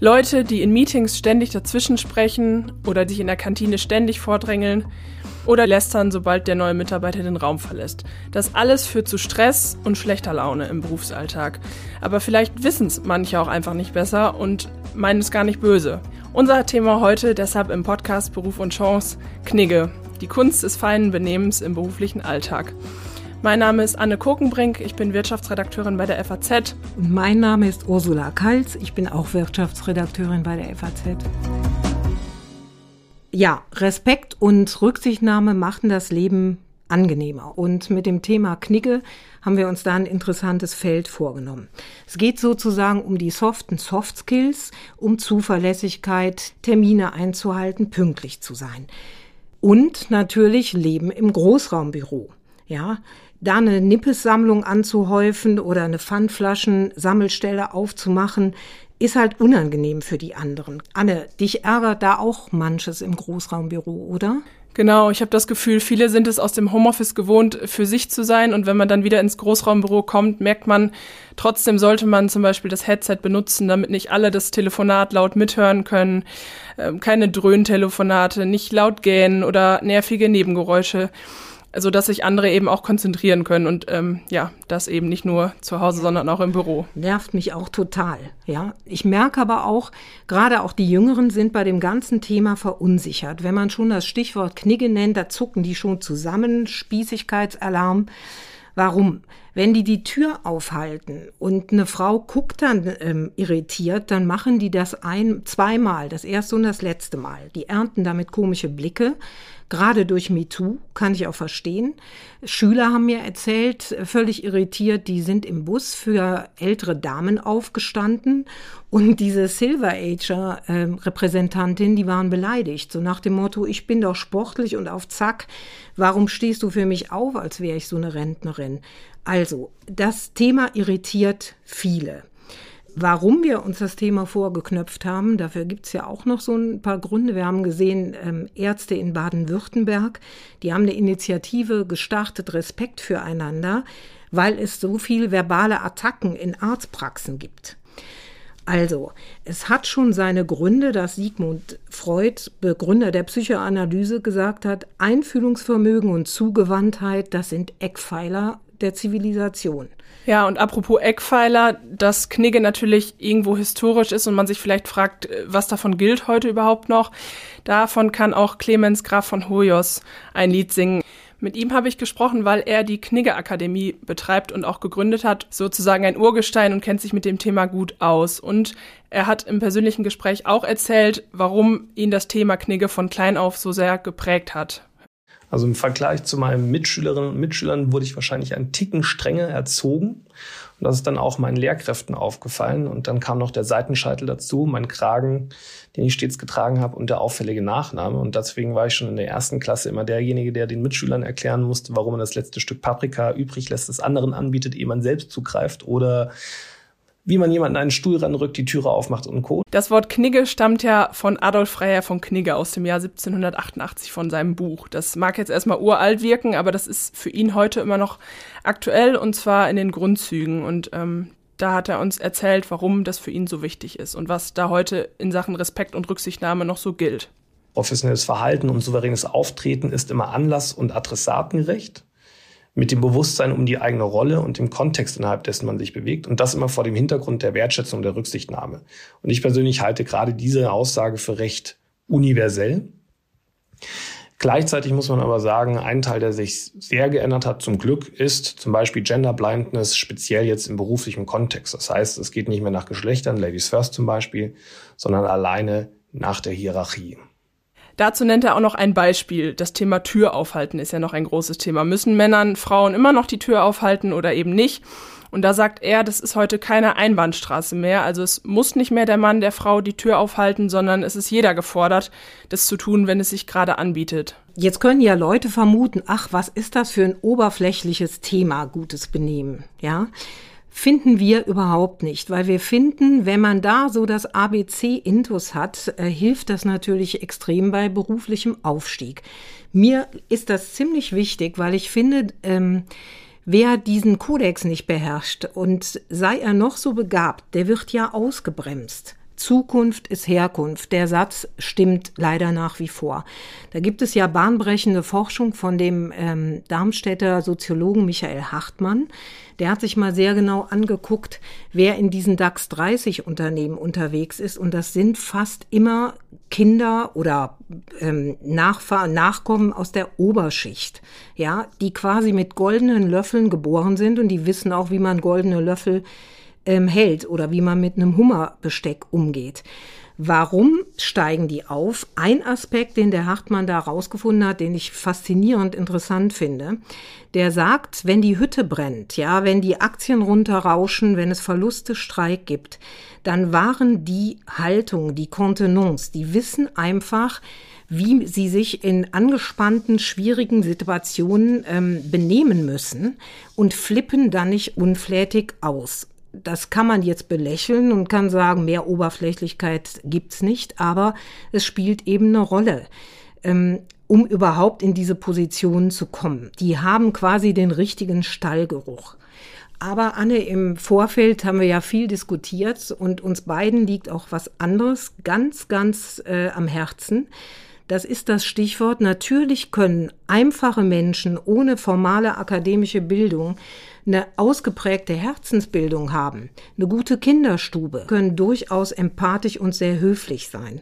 Leute, die in Meetings ständig dazwischen sprechen oder sich in der Kantine ständig vordrängeln oder lästern, sobald der neue Mitarbeiter den Raum verlässt. Das alles führt zu Stress und schlechter Laune im Berufsalltag. Aber vielleicht wissen es manche auch einfach nicht besser und meinen es gar nicht böse. Unser Thema heute deshalb im Podcast Beruf und Chance Knigge. Die Kunst des feinen Benehmens im beruflichen Alltag. Mein Name ist Anne Kokenbrink, ich bin Wirtschaftsredakteurin bei der FAZ. Und mein Name ist Ursula Kalz, ich bin auch Wirtschaftsredakteurin bei der FAZ. Ja, Respekt und Rücksichtnahme machen das Leben angenehmer. Und mit dem Thema Knigge haben wir uns da ein interessantes Feld vorgenommen. Es geht sozusagen um die soften Soft Skills, um Zuverlässigkeit, Termine einzuhalten, pünktlich zu sein. Und natürlich Leben im Großraumbüro. Ja, da eine Nippelsammlung anzuhäufen oder eine Pfandflaschen-Sammelstelle aufzumachen, ist halt unangenehm für die anderen. Anne, dich ärgert da auch manches im Großraumbüro, oder? Genau, ich habe das Gefühl, viele sind es aus dem Homeoffice gewohnt, für sich zu sein. Und wenn man dann wieder ins Großraumbüro kommt, merkt man, trotzdem sollte man zum Beispiel das Headset benutzen, damit nicht alle das Telefonat laut mithören können. Ähm, keine Dröhntelefonate, nicht laut gähnen oder nervige Nebengeräusche so dass sich andere eben auch konzentrieren können und ähm, ja, das eben nicht nur zu Hause, sondern auch im Büro. Nervt mich auch total, ja. Ich merke aber auch, gerade auch die Jüngeren sind bei dem ganzen Thema verunsichert. Wenn man schon das Stichwort Knigge nennt, da zucken die schon zusammen, Spießigkeitsalarm. Warum? Wenn die die Tür aufhalten und eine Frau guckt dann ähm, irritiert, dann machen die das ein, zweimal, das erste und das letzte Mal. Die ernten damit komische Blicke. Gerade durch MeToo kann ich auch verstehen. Schüler haben mir erzählt, völlig irritiert, die sind im Bus für ältere Damen aufgestanden und diese Silver Ager äh, Repräsentantin, die waren beleidigt, so nach dem Motto, ich bin doch sportlich und auf Zack, warum stehst du für mich auf, als wäre ich so eine Rentnerin? Also, das Thema irritiert viele. Warum wir uns das Thema vorgeknöpft haben, dafür gibt's ja auch noch so ein paar Gründe. Wir haben gesehen, ähm, Ärzte in Baden-Württemberg, die haben eine Initiative gestartet, Respekt füreinander, weil es so viel verbale Attacken in Arztpraxen gibt. Also, es hat schon seine Gründe, dass Sigmund Freud, Begründer der Psychoanalyse, gesagt hat, Einfühlungsvermögen und Zugewandtheit, das sind Eckpfeiler der Zivilisation. Ja, und apropos Eckpfeiler, dass Knigge natürlich irgendwo historisch ist und man sich vielleicht fragt, äh, was davon gilt heute überhaupt noch. Davon kann auch Clemens Graf von Hoyos ein Lied singen. Mit ihm habe ich gesprochen, weil er die Knigge Akademie betreibt und auch gegründet hat, sozusagen ein Urgestein und kennt sich mit dem Thema gut aus. Und er hat im persönlichen Gespräch auch erzählt, warum ihn das Thema Knigge von klein auf so sehr geprägt hat. Also im Vergleich zu meinen Mitschülerinnen und Mitschülern wurde ich wahrscheinlich einen Ticken strenger erzogen. Und das ist dann auch meinen Lehrkräften aufgefallen. Und dann kam noch der Seitenscheitel dazu, mein Kragen, den ich stets getragen habe und der auffällige Nachname. Und deswegen war ich schon in der ersten Klasse immer derjenige, der den Mitschülern erklären musste, warum man das letzte Stück Paprika übrig lässt, das anderen anbietet, ehe man selbst zugreift oder wie man jemanden einen Stuhl ranrückt, die Türe aufmacht und Co. Das Wort Knigge stammt ja von Adolf Freiherr von Knigge aus dem Jahr 1788 von seinem Buch. Das mag jetzt erstmal uralt wirken, aber das ist für ihn heute immer noch aktuell und zwar in den Grundzügen. Und ähm, da hat er uns erzählt, warum das für ihn so wichtig ist und was da heute in Sachen Respekt und Rücksichtnahme noch so gilt. Professionelles Verhalten und souveränes Auftreten ist immer anlass- und adressatengerecht mit dem Bewusstsein um die eigene Rolle und dem Kontext, innerhalb dessen man sich bewegt. Und das immer vor dem Hintergrund der Wertschätzung, der Rücksichtnahme. Und ich persönlich halte gerade diese Aussage für recht universell. Gleichzeitig muss man aber sagen, ein Teil, der sich sehr geändert hat, zum Glück, ist zum Beispiel Gender Blindness, speziell jetzt im beruflichen Kontext. Das heißt, es geht nicht mehr nach Geschlechtern, Ladies First zum Beispiel, sondern alleine nach der Hierarchie. Dazu nennt er auch noch ein Beispiel. Das Thema Tür aufhalten ist ja noch ein großes Thema. Müssen Männern Frauen immer noch die Tür aufhalten oder eben nicht? Und da sagt er, das ist heute keine Einbahnstraße mehr. Also es muss nicht mehr der Mann der Frau die Tür aufhalten, sondern es ist jeder gefordert, das zu tun, wenn es sich gerade anbietet. Jetzt können ja Leute vermuten, ach, was ist das für ein oberflächliches Thema, gutes Benehmen, ja? Finden wir überhaupt nicht, weil wir finden, wenn man da so das ABC-Intus hat, äh, hilft das natürlich extrem bei beruflichem Aufstieg. Mir ist das ziemlich wichtig, weil ich finde, ähm, wer diesen Kodex nicht beherrscht und sei er noch so begabt, der wird ja ausgebremst. Zukunft ist Herkunft. Der Satz stimmt leider nach wie vor. Da gibt es ja bahnbrechende Forschung von dem ähm, Darmstädter Soziologen Michael Hartmann. Der hat sich mal sehr genau angeguckt, wer in diesen DAX 30 Unternehmen unterwegs ist. Und das sind fast immer Kinder oder ähm, Nachfahr Nachkommen aus der Oberschicht, ja, die quasi mit goldenen Löffeln geboren sind und die wissen auch, wie man goldene Löffel ähm, hält oder wie man mit einem Hummerbesteck umgeht. Warum steigen die auf? Ein Aspekt, den der Hartmann da rausgefunden hat, den ich faszinierend interessant finde, der sagt, wenn die Hütte brennt, ja, wenn die Aktien runterrauschen, wenn es Verluste, Streik gibt, dann waren die Haltung, die Kontenance, die wissen einfach, wie sie sich in angespannten, schwierigen Situationen ähm, benehmen müssen und flippen dann nicht unflätig aus das kann man jetzt belächeln und kann sagen, mehr Oberflächlichkeit gibt's nicht, aber es spielt eben eine Rolle. Ähm, um überhaupt in diese Position zu kommen. Die haben quasi den richtigen Stallgeruch. Aber Anne, im Vorfeld haben wir ja viel diskutiert und uns beiden liegt auch was anderes ganz, ganz äh, am Herzen. Das ist das Stichwort. Natürlich können einfache Menschen ohne formale akademische Bildung eine ausgeprägte Herzensbildung haben, eine gute Kinderstube, können durchaus empathisch und sehr höflich sein.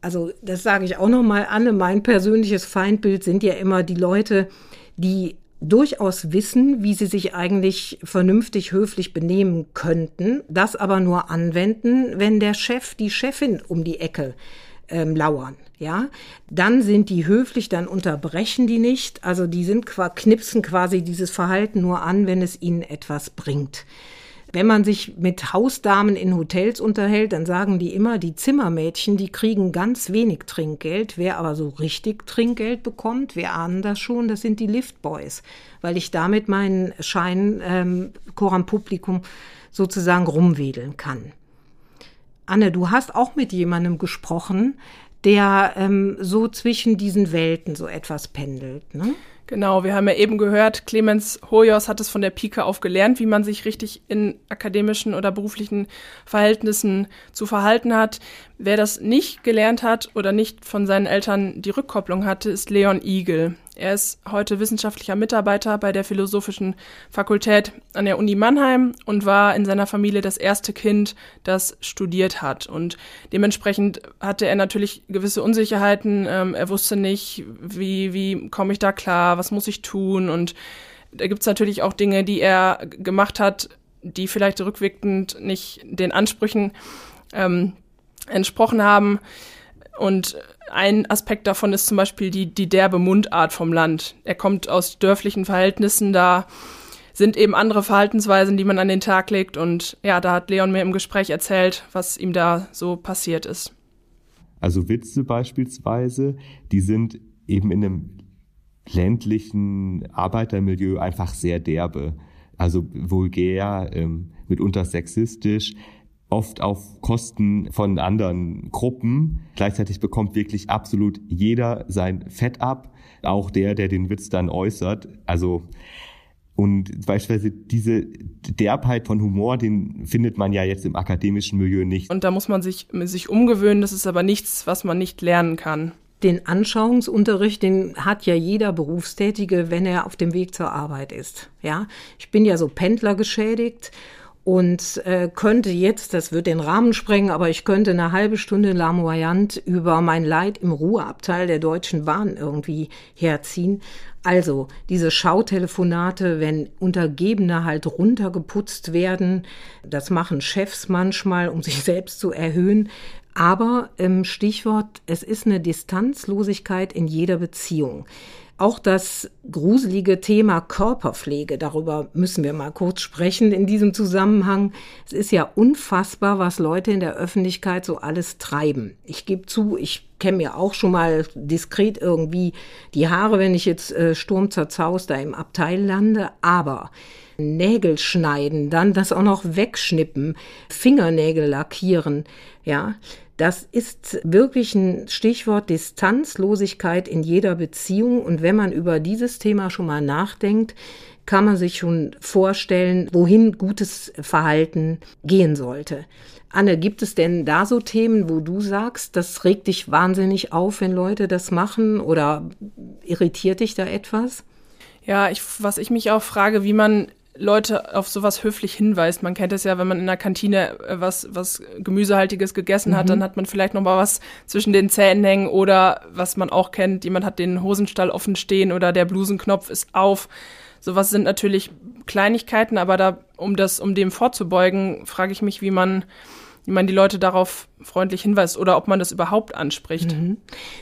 Also das sage ich auch noch mal an. Mein persönliches Feindbild sind ja immer die Leute, die durchaus wissen, wie sie sich eigentlich vernünftig höflich benehmen könnten, das aber nur anwenden, wenn der Chef, die Chefin um die Ecke ähm, lauern. Ja, dann sind die höflich, dann unterbrechen die nicht. Also die sind knipsen quasi dieses Verhalten nur an, wenn es ihnen etwas bringt. Wenn man sich mit Hausdamen in Hotels unterhält, dann sagen die immer, die Zimmermädchen, die kriegen ganz wenig Trinkgeld. Wer aber so richtig Trinkgeld bekommt, wir ahnen das schon, das sind die Liftboys, weil ich damit meinen Schein ähm, Coram Publikum sozusagen rumwedeln kann. Anne, du hast auch mit jemandem gesprochen, der ähm, so zwischen diesen Welten so etwas pendelt. Ne? Genau, wir haben ja eben gehört, Clemens Hoyos hat es von der Pike auf gelernt, wie man sich richtig in akademischen oder beruflichen Verhältnissen zu verhalten hat. Wer das nicht gelernt hat oder nicht von seinen Eltern die Rückkopplung hatte, ist Leon Igel. Er ist heute wissenschaftlicher Mitarbeiter bei der Philosophischen Fakultät an der Uni Mannheim und war in seiner Familie das erste Kind, das studiert hat. Und dementsprechend hatte er natürlich gewisse Unsicherheiten. Ähm, er wusste nicht, wie, wie komme ich da klar, was muss ich tun. Und da gibt es natürlich auch Dinge, die er gemacht hat, die vielleicht rückwirkend nicht den Ansprüchen ähm, entsprochen haben. Und ein Aspekt davon ist zum Beispiel die, die derbe Mundart vom Land. Er kommt aus dörflichen Verhältnissen, da sind eben andere Verhaltensweisen, die man an den Tag legt. Und ja, da hat Leon mir im Gespräch erzählt, was ihm da so passiert ist. Also Witze beispielsweise, die sind eben in einem ländlichen Arbeitermilieu einfach sehr derbe. Also vulgär, ähm, mitunter sexistisch oft auf Kosten von anderen Gruppen. Gleichzeitig bekommt wirklich absolut jeder sein Fett ab, auch der, der den Witz dann äußert. Also und beispielsweise diese Derbheit von Humor, den findet man ja jetzt im akademischen Milieu nicht. Und da muss man sich, sich umgewöhnen. Das ist aber nichts, was man nicht lernen kann. Den Anschauungsunterricht, den hat ja jeder Berufstätige, wenn er auf dem Weg zur Arbeit ist. Ja, ich bin ja so Pendler geschädigt und äh, könnte jetzt, das wird den Rahmen sprengen, aber ich könnte eine halbe Stunde lamoyant über mein Leid im Ruheabteil der Deutschen Bahn irgendwie herziehen. Also diese Schautelefonate, wenn Untergebene halt runtergeputzt werden, das machen Chefs manchmal, um sich selbst zu erhöhen. Aber ähm, Stichwort, es ist eine Distanzlosigkeit in jeder Beziehung. Auch das gruselige Thema Körperpflege, darüber müssen wir mal kurz sprechen in diesem Zusammenhang. Es ist ja unfassbar, was Leute in der Öffentlichkeit so alles treiben. Ich gebe zu, ich kenne mir auch schon mal diskret irgendwie die Haare, wenn ich jetzt äh, Sturm zerzaust da im Abteil lande, aber Nägel schneiden, dann das auch noch wegschnippen, Fingernägel lackieren, ja, das ist wirklich ein Stichwort Distanzlosigkeit in jeder Beziehung. Und wenn man über dieses Thema schon mal nachdenkt, kann man sich schon vorstellen, wohin gutes Verhalten gehen sollte. Anne, gibt es denn da so Themen, wo du sagst, das regt dich wahnsinnig auf, wenn Leute das machen oder irritiert dich da etwas? Ja, ich, was ich mich auch frage, wie man Leute auf sowas höflich hinweist. Man kennt es ja, wenn man in der Kantine äh, was, was Gemüsehaltiges gegessen hat, mhm. dann hat man vielleicht noch mal was zwischen den Zähnen hängen oder was man auch kennt, jemand hat den Hosenstall offen stehen oder der Blusenknopf ist auf. Sowas sind natürlich Kleinigkeiten, aber da, um das, um dem vorzubeugen, frage ich mich, wie man wie man die Leute darauf freundlich hinweist oder ob man das überhaupt anspricht. Mhm.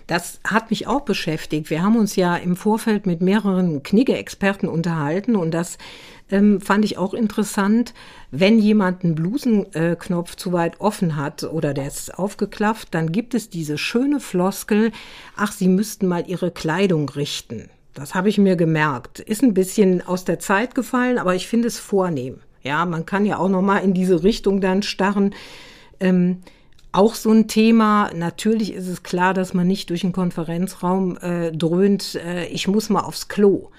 Das hat mich auch beschäftigt. Wir haben uns ja im Vorfeld mit mehreren Knigge-Experten unterhalten und das ähm, fand ich auch interessant. Wenn jemand einen Blusenknopf zu weit offen hat oder der ist aufgeklafft, dann gibt es diese schöne Floskel, ach, Sie müssten mal Ihre Kleidung richten. Das habe ich mir gemerkt. Ist ein bisschen aus der Zeit gefallen, aber ich finde es vornehm. Ja, man kann ja auch noch mal in diese Richtung dann starren. Ähm, auch so ein Thema. Natürlich ist es klar, dass man nicht durch den Konferenzraum äh, dröhnt, äh, ich muss mal aufs Klo.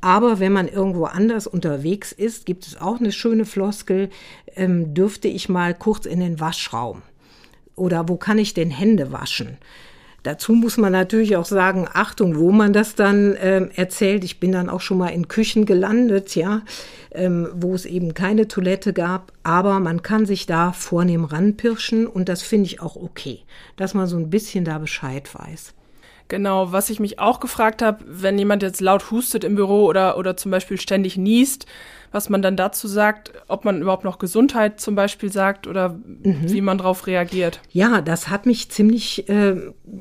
Aber wenn man irgendwo anders unterwegs ist, gibt es auch eine schöne Floskel, ähm, dürfte ich mal kurz in den Waschraum? Oder wo kann ich denn Hände waschen? Dazu muss man natürlich auch sagen, Achtung, wo man das dann ähm, erzählt. Ich bin dann auch schon mal in Küchen gelandet, ja, ähm, wo es eben keine Toilette gab. Aber man kann sich da vornehm ranpirschen und das finde ich auch okay, dass man so ein bisschen da Bescheid weiß. Genau, was ich mich auch gefragt habe, wenn jemand jetzt laut hustet im Büro oder, oder zum Beispiel ständig niest, was man dann dazu sagt, ob man überhaupt noch Gesundheit zum Beispiel sagt oder mhm. wie man darauf reagiert. Ja, das hat mich ziemlich äh,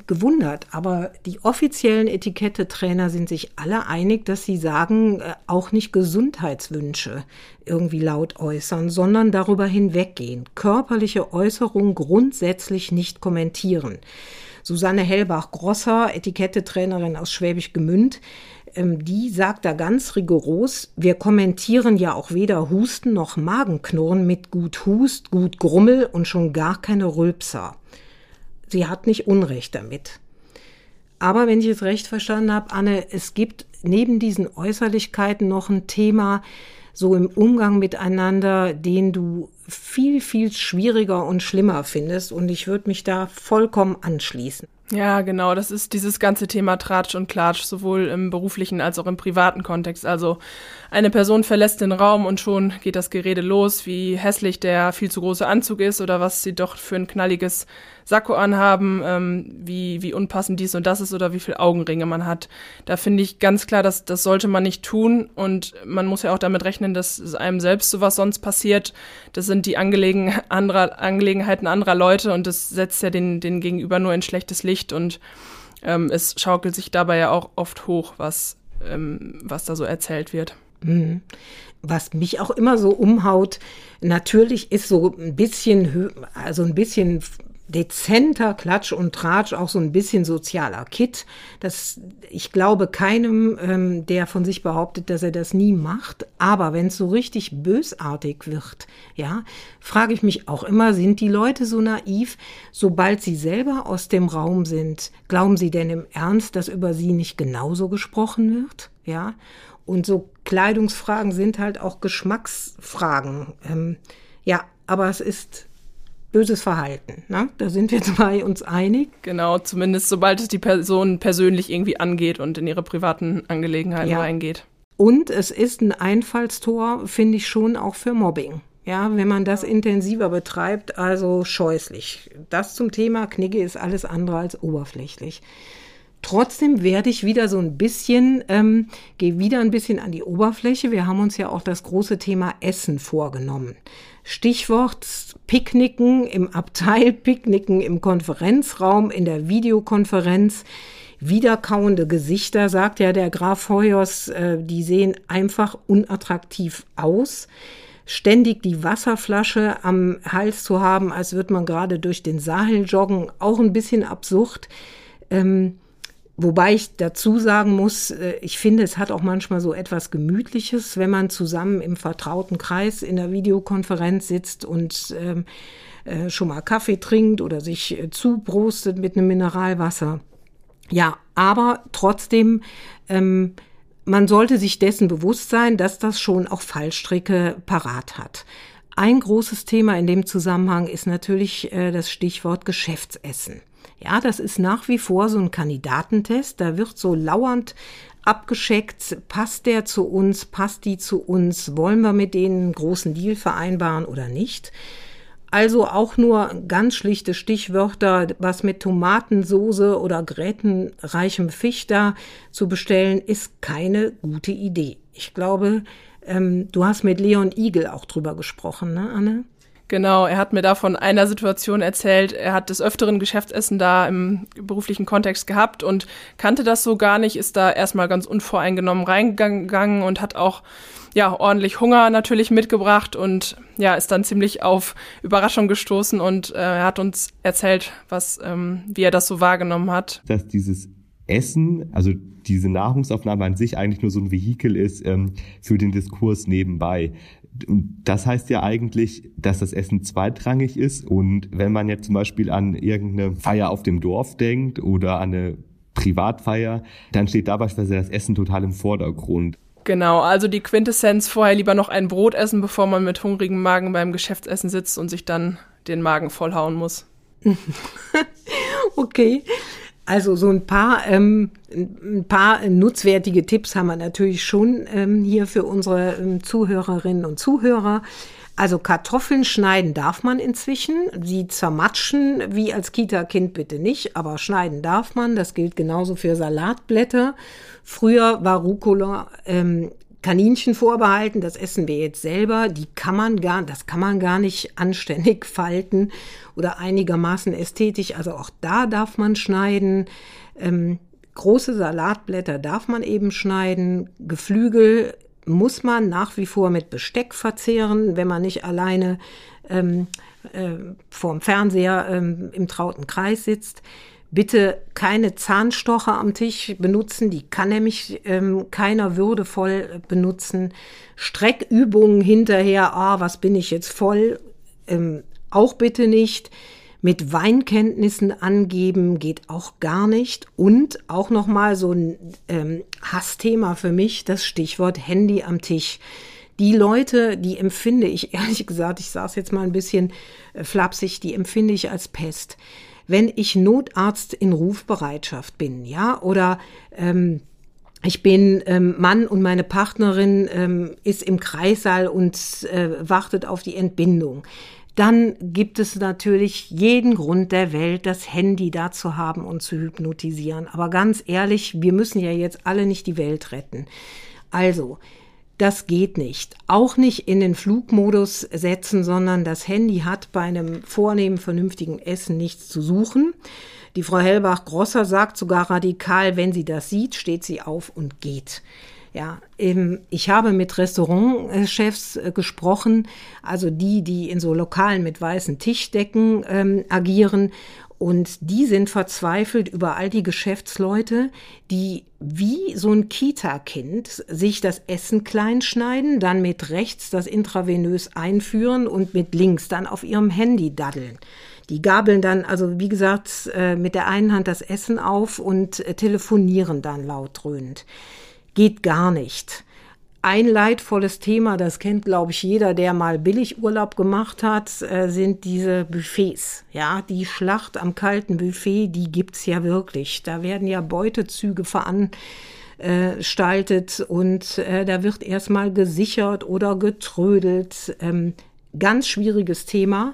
gewundert. Aber die offiziellen Etikette-Trainer sind sich alle einig, dass sie sagen, äh, auch nicht Gesundheitswünsche irgendwie laut äußern, sondern darüber hinweggehen. Körperliche Äußerungen grundsätzlich nicht kommentieren. Susanne Hellbach-Grosser, Etikettetrainerin aus Schwäbisch Gemünd, ähm, die sagt da ganz rigoros, wir kommentieren ja auch weder Husten noch Magenknurren mit gut Hust, gut Grummel und schon gar keine Rülpser. Sie hat nicht Unrecht damit. Aber wenn ich es recht verstanden habe, Anne, es gibt neben diesen Äußerlichkeiten noch ein Thema, so im Umgang miteinander, den du viel, viel schwieriger und schlimmer findest. Und ich würde mich da vollkommen anschließen. Ja, genau. Das ist dieses ganze Thema Tratsch und Klatsch, sowohl im beruflichen als auch im privaten Kontext. Also eine Person verlässt den Raum und schon geht das Gerede los, wie hässlich der viel zu große Anzug ist oder was sie doch für ein knalliges Sakko anhaben, ähm, wie, wie unpassend dies und das ist oder wie viel Augenringe man hat. Da finde ich ganz klar, dass das sollte man nicht tun und man muss ja auch damit rechnen, dass einem selbst sowas sonst passiert. Das sind die Angelegen anderer, Angelegenheiten anderer Leute und das setzt ja den, den Gegenüber nur in schlechtes Licht und ähm, es schaukelt sich dabei ja auch oft hoch, was, ähm, was da so erzählt wird. Mhm. Was mich auch immer so umhaut, natürlich ist so ein bisschen, also ein bisschen dezenter Klatsch und Tratsch, auch so ein bisschen sozialer Kit. Das, ich glaube keinem, ähm, der von sich behauptet, dass er das nie macht. Aber wenn es so richtig bösartig wird, ja, frage ich mich auch immer, sind die Leute so naiv, sobald sie selber aus dem Raum sind, glauben sie denn im Ernst, dass über sie nicht genauso gesprochen wird? Ja, und so Kleidungsfragen sind halt auch Geschmacksfragen. Ähm, ja, aber es ist böses Verhalten. Ne? Da sind wir zwei uns einig. Genau, zumindest sobald es die Person persönlich irgendwie angeht und in ihre privaten Angelegenheiten ja. reingeht. Und es ist ein Einfallstor, finde ich schon auch für Mobbing. Ja, wenn man das intensiver betreibt, also scheußlich. Das zum Thema Knigge ist alles andere als oberflächlich. Trotzdem werde ich wieder so ein bisschen, ähm, gehe wieder ein bisschen an die Oberfläche. Wir haben uns ja auch das große Thema Essen vorgenommen. Stichwort Picknicken im Abteil, Picknicken im Konferenzraum, in der Videokonferenz. Wiederkauende Gesichter, sagt ja der Graf Hoyos, äh, die sehen einfach unattraktiv aus. Ständig die Wasserflasche am Hals zu haben, als würde man gerade durch den Sahel joggen, auch ein bisschen absurd. Ähm, Wobei ich dazu sagen muss, äh, ich finde, es hat auch manchmal so etwas Gemütliches, wenn man zusammen im vertrauten Kreis in der Videokonferenz sitzt und ähm, äh, schon mal Kaffee trinkt oder sich äh, zubrostet mit einem Mineralwasser. Ja, aber trotzdem ähm, man sollte sich dessen bewusst sein, dass das schon auch Fallstricke parat hat. Ein großes Thema in dem Zusammenhang ist natürlich das Stichwort Geschäftsessen. Ja, das ist nach wie vor so ein Kandidatentest. Da wird so lauernd abgescheckt, passt der zu uns, passt die zu uns, wollen wir mit denen einen großen Deal vereinbaren oder nicht. Also auch nur ganz schlichte Stichwörter, was mit Tomatensoße oder grätenreichem Fisch da zu bestellen, ist keine gute Idee. Ich glaube, ähm, du hast mit Leon Igel auch drüber gesprochen, ne, Anne? Genau, er hat mir da von einer Situation erzählt. Er hat des öfteren Geschäftsessen da im beruflichen Kontext gehabt und kannte das so gar nicht, ist da erstmal ganz unvoreingenommen reingegangen und hat auch ja ordentlich Hunger natürlich mitgebracht und ja ist dann ziemlich auf Überraschung gestoßen und äh, er hat uns erzählt, was ähm, wie er das so wahrgenommen hat. Dass dieses Essen, also diese Nahrungsaufnahme an sich eigentlich nur so ein Vehikel ist ähm, für den Diskurs nebenbei. Und das heißt ja eigentlich, dass das Essen zweitrangig ist. Und wenn man jetzt zum Beispiel an irgendeine Feier auf dem Dorf denkt oder an eine Privatfeier, dann steht da beispielsweise das Essen total im Vordergrund. Genau, also die Quintessenz vorher lieber noch ein Brot essen, bevor man mit hungrigem Magen beim Geschäftsessen sitzt und sich dann den Magen vollhauen muss. okay. Also so ein paar, ähm, ein paar nutzwertige Tipps haben wir natürlich schon ähm, hier für unsere ähm, Zuhörerinnen und Zuhörer. Also Kartoffeln schneiden darf man inzwischen. Sie zermatschen wie als Kita-Kind bitte nicht, aber schneiden darf man. Das gilt genauso für Salatblätter. Früher war Rucola ähm, Kaninchen vorbehalten, das essen wir jetzt selber. Die kann man gar, das kann man gar nicht anständig falten oder einigermaßen ästhetisch. Also auch da darf man schneiden. Ähm, große Salatblätter darf man eben schneiden. Geflügel muss man nach wie vor mit Besteck verzehren, wenn man nicht alleine ähm, äh, vorm Fernseher ähm, im trauten Kreis sitzt. Bitte keine Zahnstocher am Tisch benutzen, die kann nämlich ähm, keiner würdevoll benutzen. Streckübungen hinterher, ah, was bin ich jetzt voll, ähm, auch bitte nicht. Mit Weinkenntnissen angeben geht auch gar nicht. Und auch nochmal so ein ähm, Hassthema für mich, das Stichwort Handy am Tisch. Die Leute, die empfinde ich, ehrlich gesagt, ich saß jetzt mal ein bisschen äh, flapsig, die empfinde ich als Pest wenn ich Notarzt in Rufbereitschaft bin, ja, oder ähm, ich bin ähm, Mann und meine Partnerin ähm, ist im Kreissaal und äh, wartet auf die Entbindung. Dann gibt es natürlich jeden Grund der Welt, das Handy da zu haben und zu hypnotisieren. Aber ganz ehrlich, wir müssen ja jetzt alle nicht die Welt retten. Also, das geht nicht. Auch nicht in den Flugmodus setzen, sondern das Handy hat bei einem vornehmen, vernünftigen Essen nichts zu suchen. Die Frau Hellbach-Grosser sagt sogar radikal, wenn sie das sieht, steht sie auf und geht. Ja, ich habe mit Restaurantchefs äh, gesprochen, also die, die in so Lokalen mit weißen Tischdecken ähm, agieren und die sind verzweifelt über all die Geschäftsleute, die wie so ein Kita-Kind sich das Essen kleinschneiden, dann mit rechts das intravenös einführen und mit links dann auf ihrem Handy daddeln. Die gabeln dann, also wie gesagt, äh, mit der einen Hand das Essen auf und äh, telefonieren dann laut dröhnend. Geht gar nicht ein leidvolles Thema, das kennt, glaube ich, jeder, der mal Billigurlaub gemacht hat, äh, sind diese Buffets. Ja, die Schlacht am kalten Buffet, die gibt's ja wirklich. Da werden ja Beutezüge veranstaltet und äh, da wird erstmal gesichert oder getrödelt. Ähm, ganz schwieriges Thema.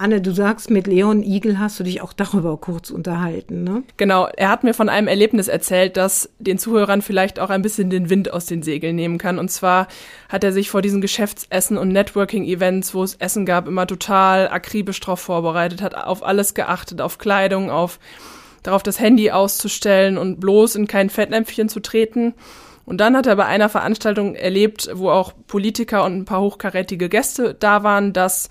Anne, du sagst, mit Leon Igel hast du dich auch darüber kurz unterhalten, ne? Genau, er hat mir von einem Erlebnis erzählt, das den Zuhörern vielleicht auch ein bisschen den Wind aus den Segeln nehmen kann. Und zwar hat er sich vor diesen Geschäftsessen und Networking-Events, wo es Essen gab, immer total akribisch drauf vorbereitet, hat auf alles geachtet, auf Kleidung, auf darauf das Handy auszustellen und bloß in kein Fettnäpfchen zu treten. Und dann hat er bei einer Veranstaltung erlebt, wo auch Politiker und ein paar hochkarätige Gäste da waren, dass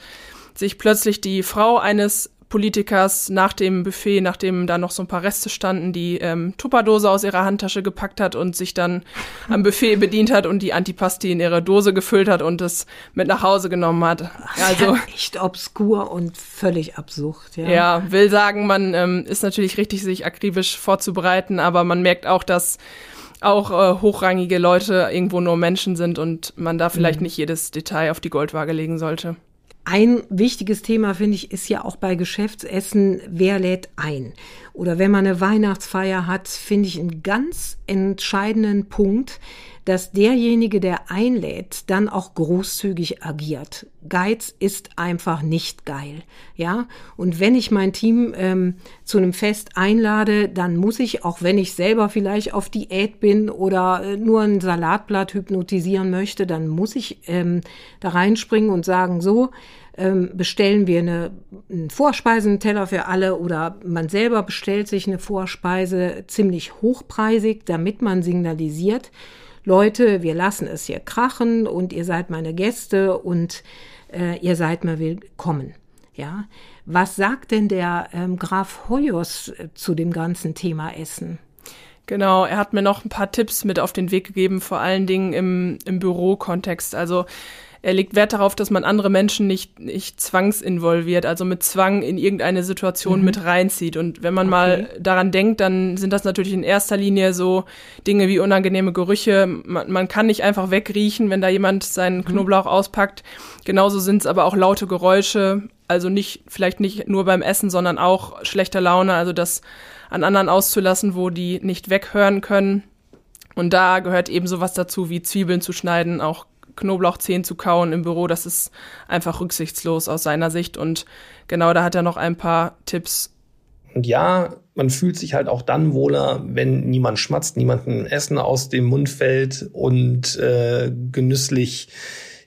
sich plötzlich die Frau eines Politikers nach dem Buffet, nachdem da noch so ein paar Reste standen, die ähm, Tupperdose aus ihrer Handtasche gepackt hat und sich dann am Buffet bedient hat und die Antipasti in ihre Dose gefüllt hat und es mit nach Hause genommen hat. Also echt obskur und völlig absurd. Ja, ja will sagen, man ähm, ist natürlich richtig, sich akribisch vorzubereiten, aber man merkt auch, dass auch äh, hochrangige Leute irgendwo nur Menschen sind und man da vielleicht mhm. nicht jedes Detail auf die Goldwaage legen sollte. Ein wichtiges Thema, finde ich, ist ja auch bei Geschäftsessen, wer lädt ein? Oder wenn man eine Weihnachtsfeier hat, finde ich einen ganz entscheidenden Punkt, dass derjenige, der einlädt, dann auch großzügig agiert. Geiz ist einfach nicht geil, ja. Und wenn ich mein Team ähm, zu einem Fest einlade, dann muss ich, auch wenn ich selber vielleicht auf Diät bin oder äh, nur ein Salatblatt hypnotisieren möchte, dann muss ich ähm, da reinspringen und sagen, so, ähm, bestellen wir eine, einen Vorspeisenteller für alle oder man selber bestellt sich eine Vorspeise ziemlich hochpreisig, damit man signalisiert, Leute, wir lassen es hier krachen und ihr seid meine Gäste und äh, ihr seid mir willkommen. Ja, was sagt denn der ähm, Graf Hoyos äh, zu dem ganzen Thema Essen? Genau, er hat mir noch ein paar Tipps mit auf den Weg gegeben, vor allen Dingen im, im Bürokontext. Also er legt Wert darauf, dass man andere Menschen nicht, nicht zwangsinvolviert, also mit Zwang in irgendeine Situation mhm. mit reinzieht. Und wenn man okay. mal daran denkt, dann sind das natürlich in erster Linie so Dinge wie unangenehme Gerüche. Man, man kann nicht einfach wegriechen, wenn da jemand seinen mhm. Knoblauch auspackt. Genauso sind es aber auch laute Geräusche, also nicht, vielleicht nicht nur beim Essen, sondern auch schlechter Laune, also das an anderen auszulassen, wo die nicht weghören können. Und da gehört eben sowas dazu, wie Zwiebeln zu schneiden, auch Knoblauchzehen zu kauen im Büro, das ist einfach rücksichtslos aus seiner Sicht. Und genau da hat er noch ein paar Tipps. Und ja, man fühlt sich halt auch dann wohler, wenn niemand schmatzt, niemandem Essen aus dem Mund fällt und äh, genüsslich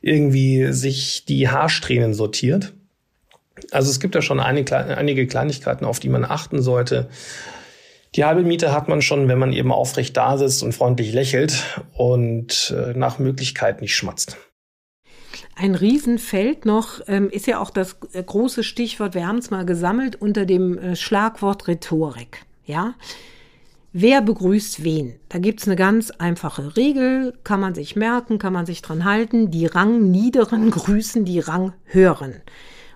irgendwie sich die Haarsträhnen sortiert. Also es gibt ja schon einige, einige Kleinigkeiten, auf die man achten sollte. Die halbe Miete hat man schon, wenn man eben aufrecht da sitzt und freundlich lächelt und äh, nach Möglichkeit nicht schmatzt. Ein Riesenfeld noch ähm, ist ja auch das äh, große Stichwort, wir haben es mal gesammelt unter dem äh, Schlagwort Rhetorik. Ja, Wer begrüßt wen? Da gibt's eine ganz einfache Regel, kann man sich merken, kann man sich dran halten. Die Rangniederen grüßen die Ranghöheren.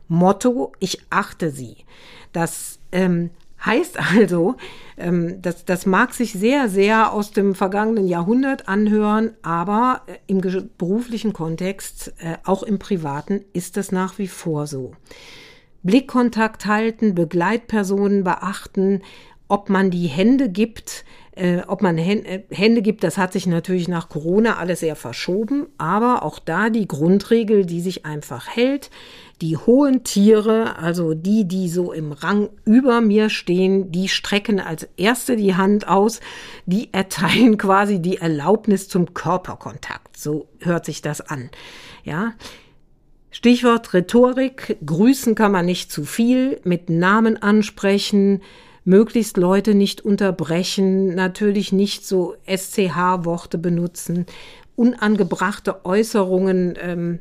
Motto, ich achte sie. Das ähm, Heißt also, ähm, das, das mag sich sehr, sehr aus dem vergangenen Jahrhundert anhören, aber äh, im beruflichen Kontext, äh, auch im privaten, ist das nach wie vor so. Blickkontakt halten, Begleitpersonen beachten, ob man die Hände gibt, äh, ob man äh, Hände gibt, das hat sich natürlich nach Corona alles sehr verschoben, aber auch da die Grundregel, die sich einfach hält. Die hohen Tiere, also die, die so im Rang über mir stehen, die strecken als erste die Hand aus, die erteilen quasi die Erlaubnis zum Körperkontakt. So hört sich das an. Ja. Stichwort Rhetorik. Grüßen kann man nicht zu viel, mit Namen ansprechen, möglichst Leute nicht unterbrechen, natürlich nicht so SCH-Worte benutzen, unangebrachte Äußerungen ähm,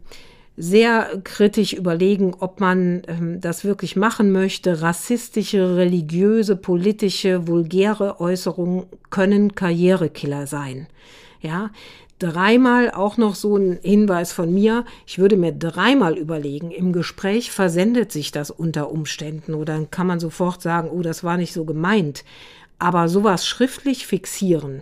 sehr kritisch überlegen, ob man ähm, das wirklich machen möchte. Rassistische, religiöse, politische, vulgäre Äußerungen können Karrierekiller sein. Ja, dreimal auch noch so ein Hinweis von mir. Ich würde mir dreimal überlegen, im Gespräch versendet sich das unter Umständen oder dann kann man sofort sagen, oh, das war nicht so gemeint. Aber sowas schriftlich fixieren,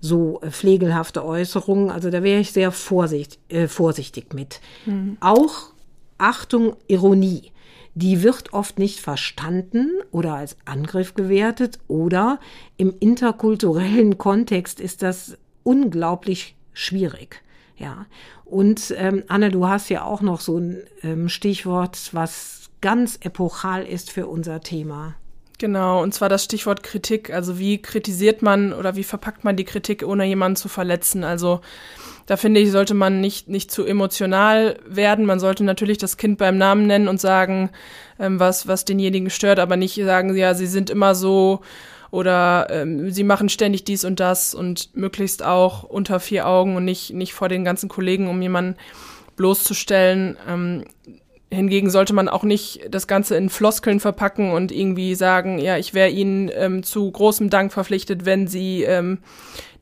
so äh, pflegelhafte Äußerungen, also da wäre ich sehr vorsichtig, äh, vorsichtig mit. Mhm. Auch Achtung, Ironie. Die wird oft nicht verstanden oder als Angriff gewertet oder im interkulturellen Kontext ist das unglaublich schwierig. Ja. Und ähm, Anne, du hast ja auch noch so ein ähm, Stichwort, was ganz epochal ist für unser Thema. Genau, und zwar das Stichwort Kritik. Also wie kritisiert man oder wie verpackt man die Kritik, ohne jemanden zu verletzen? Also da finde ich, sollte man nicht, nicht zu emotional werden. Man sollte natürlich das Kind beim Namen nennen und sagen, ähm, was, was denjenigen stört, aber nicht sagen, ja, sie sind immer so oder ähm, sie machen ständig dies und das und möglichst auch unter vier Augen und nicht, nicht vor den ganzen Kollegen, um jemanden bloßzustellen. Ähm, hingegen sollte man auch nicht das Ganze in Floskeln verpacken und irgendwie sagen, ja, ich wäre Ihnen ähm, zu großem Dank verpflichtet, wenn Sie ähm,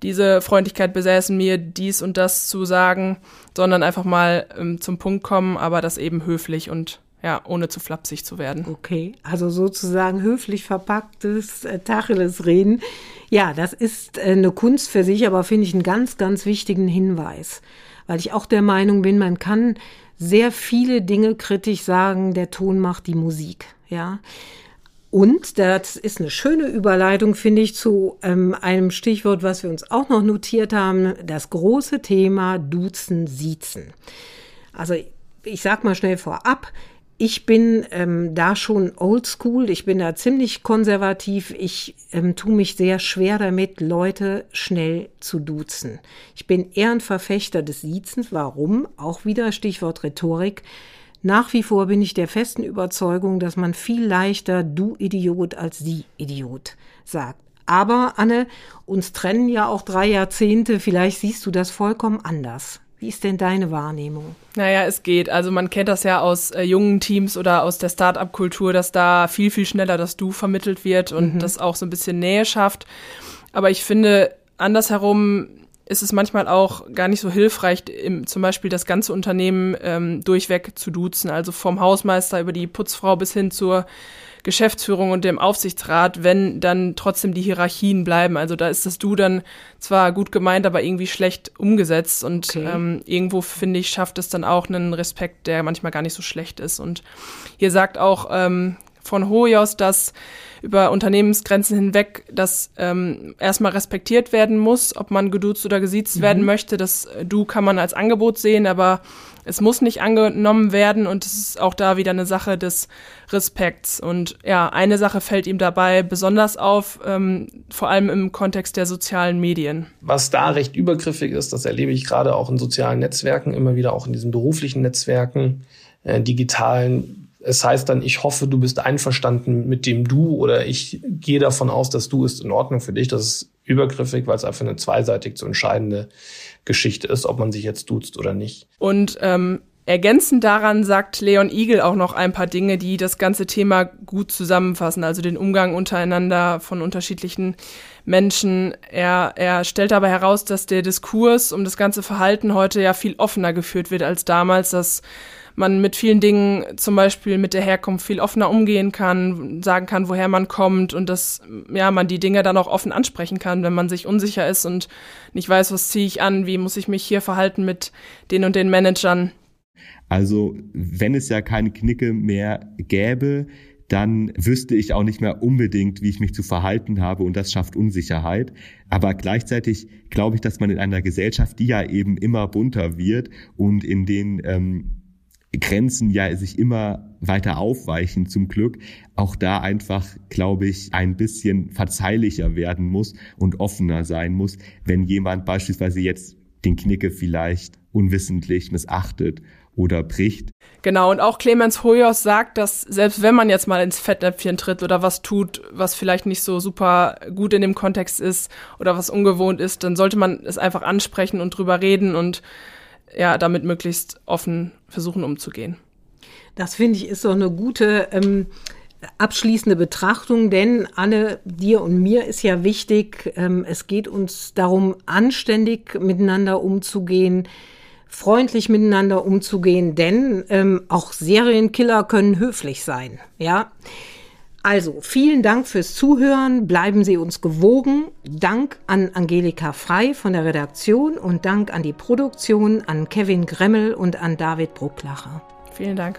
diese Freundlichkeit besäßen, mir dies und das zu sagen, sondern einfach mal ähm, zum Punkt kommen, aber das eben höflich und ja, ohne zu flapsig zu werden. Okay, also sozusagen höflich verpacktes äh, Tacheles-Reden. Ja, das ist äh, eine Kunst für sich, aber finde ich einen ganz, ganz wichtigen Hinweis. Weil ich auch der Meinung bin, man kann sehr viele Dinge kritisch sagen, der Ton macht die Musik, ja. Und das ist eine schöne Überleitung, finde ich, zu ähm, einem Stichwort, was wir uns auch noch notiert haben, das große Thema Duzen, Siezen. Also ich sag mal schnell vorab, ich bin ähm, da schon oldschool, ich bin da ziemlich konservativ. Ich ähm, tue mich sehr schwer damit, Leute schnell zu duzen. Ich bin eher ein Verfechter des Siezens. Warum? Auch wieder Stichwort Rhetorik. Nach wie vor bin ich der festen Überzeugung, dass man viel leichter du Idiot als sie Idiot sagt. Aber Anne, uns trennen ja auch drei Jahrzehnte, vielleicht siehst du das vollkommen anders. Wie ist denn deine Wahrnehmung? Naja, es geht. Also man kennt das ja aus äh, jungen Teams oder aus der Start-up-Kultur, dass da viel, viel schneller das Du vermittelt wird und mhm. das auch so ein bisschen Nähe schafft. Aber ich finde, andersherum ist es manchmal auch gar nicht so hilfreich, im, zum Beispiel das ganze Unternehmen ähm, durchweg zu duzen, also vom Hausmeister über die Putzfrau bis hin zur Geschäftsführung und dem Aufsichtsrat, wenn dann trotzdem die Hierarchien bleiben. Also da ist das Du dann zwar gut gemeint, aber irgendwie schlecht umgesetzt. Und okay. ähm, irgendwo, finde ich, schafft es dann auch einen Respekt, der manchmal gar nicht so schlecht ist. Und hier sagt auch ähm, von Hoyos, dass über Unternehmensgrenzen hinweg das ähm, erstmal respektiert werden muss, ob man geduzt oder gesiezt mhm. werden möchte. Das äh, Du kann man als Angebot sehen, aber es muss nicht angenommen werden und es ist auch da wieder eine Sache des Respekts. Und ja, eine Sache fällt ihm dabei besonders auf, ähm, vor allem im Kontext der sozialen Medien. Was da recht übergriffig ist, das erlebe ich gerade auch in sozialen Netzwerken, immer wieder auch in diesen beruflichen Netzwerken, äh, digitalen es heißt dann, ich hoffe, du bist einverstanden mit dem Du oder ich gehe davon aus, dass Du ist in Ordnung für dich. Das ist übergriffig, weil es einfach eine zweiseitig zu entscheidende Geschichte ist, ob man sich jetzt duzt oder nicht. Und ähm, ergänzend daran sagt Leon Igel auch noch ein paar Dinge, die das ganze Thema gut zusammenfassen, also den Umgang untereinander von unterschiedlichen Menschen. Er, er stellt aber heraus, dass der Diskurs um das ganze Verhalten heute ja viel offener geführt wird als damals, dass man mit vielen Dingen, zum Beispiel mit der Herkunft, viel offener umgehen kann, sagen kann, woher man kommt und dass ja man die Dinge dann auch offen ansprechen kann, wenn man sich unsicher ist und nicht weiß, was ziehe ich an, wie muss ich mich hier verhalten mit den und den Managern. Also wenn es ja keine Knicke mehr gäbe, dann wüsste ich auch nicht mehr unbedingt, wie ich mich zu verhalten habe und das schafft Unsicherheit. Aber gleichzeitig glaube ich, dass man in einer Gesellschaft, die ja eben immer bunter wird und in den ähm, Grenzen ja sich immer weiter aufweichen zum Glück, auch da einfach, glaube ich, ein bisschen verzeihlicher werden muss und offener sein muss, wenn jemand beispielsweise jetzt den Knicke vielleicht unwissentlich missachtet oder bricht. Genau, und auch Clemens Hoyos sagt, dass selbst wenn man jetzt mal ins Fettnäpfchen tritt oder was tut, was vielleicht nicht so super gut in dem Kontext ist oder was ungewohnt ist, dann sollte man es einfach ansprechen und drüber reden und ja, damit möglichst offen versuchen umzugehen. Das finde ich ist doch eine gute ähm, abschließende Betrachtung, denn Anne, dir und mir ist ja wichtig, ähm, es geht uns darum, anständig miteinander umzugehen, freundlich miteinander umzugehen, denn ähm, auch Serienkiller können höflich sein, ja. Also, vielen Dank fürs Zuhören. Bleiben Sie uns gewogen. Dank an Angelika Frei von der Redaktion und Dank an die Produktion, an Kevin Gremmel und an David Brucklacher. Vielen Dank.